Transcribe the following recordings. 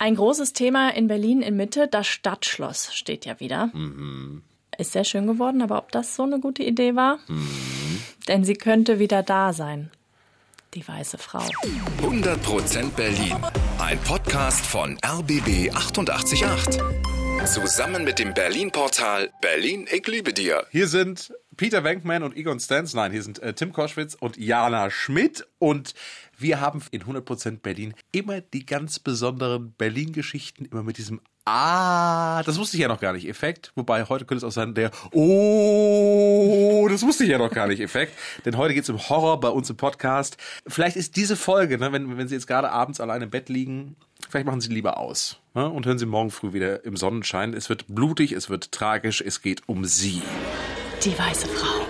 Ein großes Thema in Berlin in Mitte, das Stadtschloss steht ja wieder. Ist sehr schön geworden, aber ob das so eine gute Idee war? Denn sie könnte wieder da sein. Die weiße Frau. 100% Berlin. Ein Podcast von RBB 888. Zusammen mit dem Berlin-Portal Berlin, ich liebe dir. Hier sind Peter Wenkman und Egon Stans. Nein, hier sind äh, Tim Koschwitz und Jana Schmidt. Und wir haben in 100% Berlin immer die ganz besonderen Berlin-Geschichten, immer mit diesem Ah, das wusste ich ja noch gar nicht, Effekt. Wobei heute könnte es auch sein, der Oh, das wusste ich ja noch gar nicht, Effekt. Denn heute geht es um Horror bei uns im Podcast. Vielleicht ist diese Folge, ne, wenn, wenn Sie jetzt gerade abends allein im Bett liegen, vielleicht machen Sie lieber aus ne, und hören Sie morgen früh wieder im Sonnenschein. Es wird blutig, es wird tragisch, es geht um Sie. Die weiße Frau.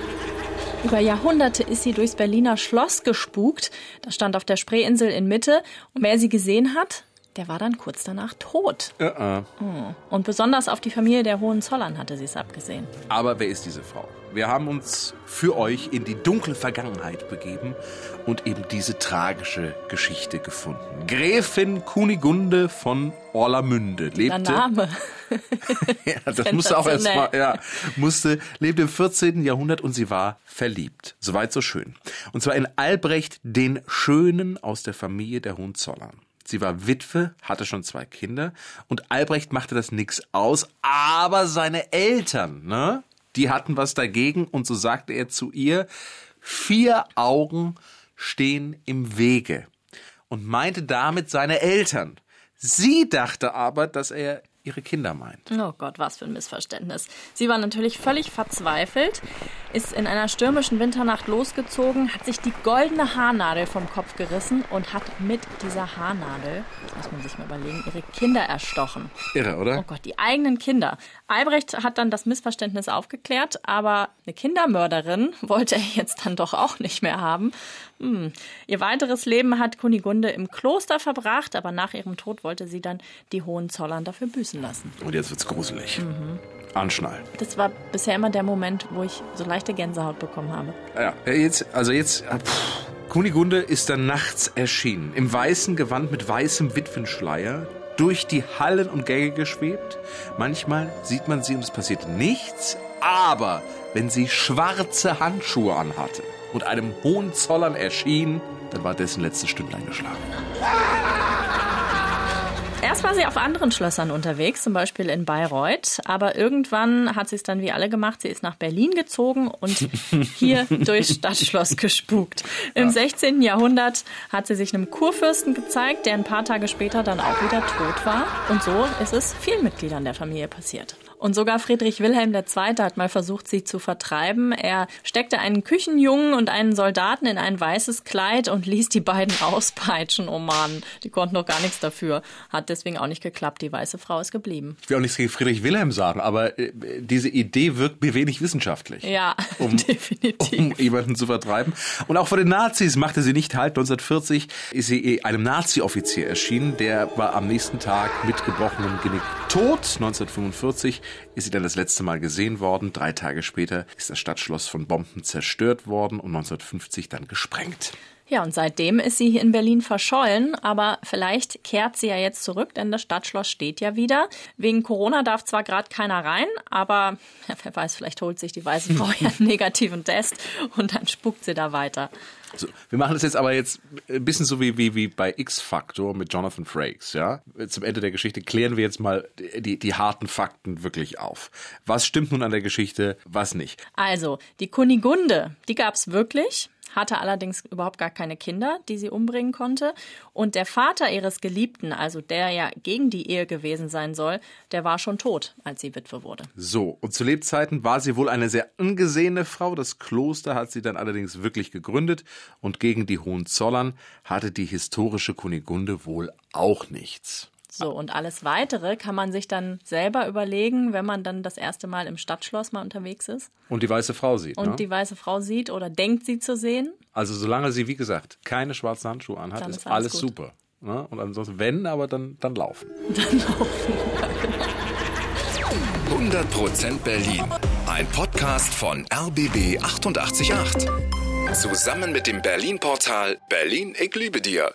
Über Jahrhunderte ist sie durchs Berliner Schloss gespukt. Das stand auf der Spreeinsel in Mitte. Und wer sie gesehen hat, der war dann kurz danach tot. Uh -uh. Und besonders auf die Familie der Hohenzollern hatte sie es abgesehen. Aber wer ist diese Frau? Wir haben uns für euch in die dunkle Vergangenheit begeben und eben diese tragische Geschichte gefunden. Gräfin Kunigunde von Orlamünde Der lebte. Name. ja, das musste auch erst mal, Sensationell. ja, musste, lebte im 14. Jahrhundert und sie war verliebt. Soweit so schön. Und zwar in Albrecht den Schönen aus der Familie der Hohenzollern. Sie war Witwe, hatte schon zwei Kinder und Albrecht machte das nix aus, aber seine Eltern, ne, die hatten was dagegen und so sagte er zu ihr, vier Augen stehen im Wege und meinte damit seine Eltern. Sie dachte aber, dass er ihre Kinder meint. Oh Gott, was für ein Missverständnis. Sie war natürlich völlig verzweifelt, ist in einer stürmischen Winternacht losgezogen, hat sich die goldene Haarnadel vom Kopf gerissen und hat mit dieser Haarnadel, das muss man sich mal überlegen, ihre Kinder erstochen. Irre, oder? Oh Gott, die eigenen Kinder. Albrecht hat dann das Missverständnis aufgeklärt, aber eine Kindermörderin wollte er jetzt dann doch auch nicht mehr haben. Hm. Ihr weiteres Leben hat Kunigunde im Kloster verbracht, aber nach ihrem Tod wollte sie dann die Hohenzollern dafür büßen lassen. Und jetzt wird's gruselig. Anschnallen. Das war bisher immer der Moment, wo ich so leichte Gänsehaut bekommen habe. Ja, jetzt, also jetzt, äh, pff, Kunigunde ist dann nachts erschienen, im weißen Gewand mit weißem Witwenschleier, durch die Hallen und Gänge geschwebt. Manchmal sieht man sie und es passiert nichts, aber wenn sie schwarze Handschuhe anhatte und einem Hohenzollern erschien, dann war dessen letzte Stündlein geschlagen. Erst war sie auf anderen Schlössern unterwegs, zum Beispiel in Bayreuth, aber irgendwann hat sie es dann wie alle gemacht. Sie ist nach Berlin gezogen und hier durchs Stadtschloss gespukt. Im 16. Jahrhundert hat sie sich einem Kurfürsten gezeigt, der ein paar Tage später dann auch wieder tot war. Und so ist es vielen Mitgliedern der Familie passiert. Und sogar Friedrich Wilhelm II. hat mal versucht, sie zu vertreiben. Er steckte einen Küchenjungen und einen Soldaten in ein weißes Kleid und ließ die beiden auspeitschen. Oh Mann, die konnten doch gar nichts dafür. Hat deswegen auch nicht geklappt. Die weiße Frau ist geblieben. Ich will auch nichts gegen Friedrich Wilhelm sagen, aber äh, diese Idee wirkt mir wenig wissenschaftlich. Ja, um, definitiv. um jemanden zu vertreiben. Und auch vor den Nazis machte sie nicht halt. 1940 ist sie einem Nazi-Offizier erschienen. Der war am nächsten Tag mit gebrochenem Genick tot. 1945 ist sie dann das letzte Mal gesehen worden. Drei Tage später ist das Stadtschloss von Bomben zerstört worden und 1950 dann gesprengt. Ja, und seitdem ist sie hier in Berlin verschollen, aber vielleicht kehrt sie ja jetzt zurück, denn das Stadtschloss steht ja wieder. Wegen Corona darf zwar gerade keiner rein, aber ja, wer weiß, vielleicht holt sich die weiße Frau ja einen negativen Test und dann spuckt sie da weiter. So, wir machen das jetzt aber jetzt ein bisschen so wie, wie, wie bei X-Factor mit Jonathan Frakes, ja? Zum Ende der Geschichte klären wir jetzt mal die, die harten Fakten wirklich auf. Was stimmt nun an der Geschichte, was nicht? Also, die Kunigunde, die gab's wirklich, hatte allerdings überhaupt gar keine Kinder, die sie umbringen konnte. Und der Vater ihres Geliebten, also der ja gegen die Ehe gewesen sein soll, der war schon tot, als sie Witwe wurde. So, und zu Lebzeiten war sie wohl eine sehr angesehene Frau. Das Kloster hat sie dann allerdings wirklich gegründet und gegen die Hohenzollern hatte die historische Kunigunde wohl auch nichts. So, und alles weitere kann man sich dann selber überlegen, wenn man dann das erste Mal im Stadtschloss mal unterwegs ist Und die weiße Frau sieht. und ne? die weiße Frau sieht oder denkt sie zu sehen. Also solange sie, wie gesagt, keine schwarzen Handschuhe anhat, Dann ist ist alles alles, super. Ne? Und ansonsten, wenn, aber dann, dann laufen. 100% Berlin. Ein Podcast von RBB 888. Zusammen mit dem Berlin-Portal Berlin, ich liebe dir.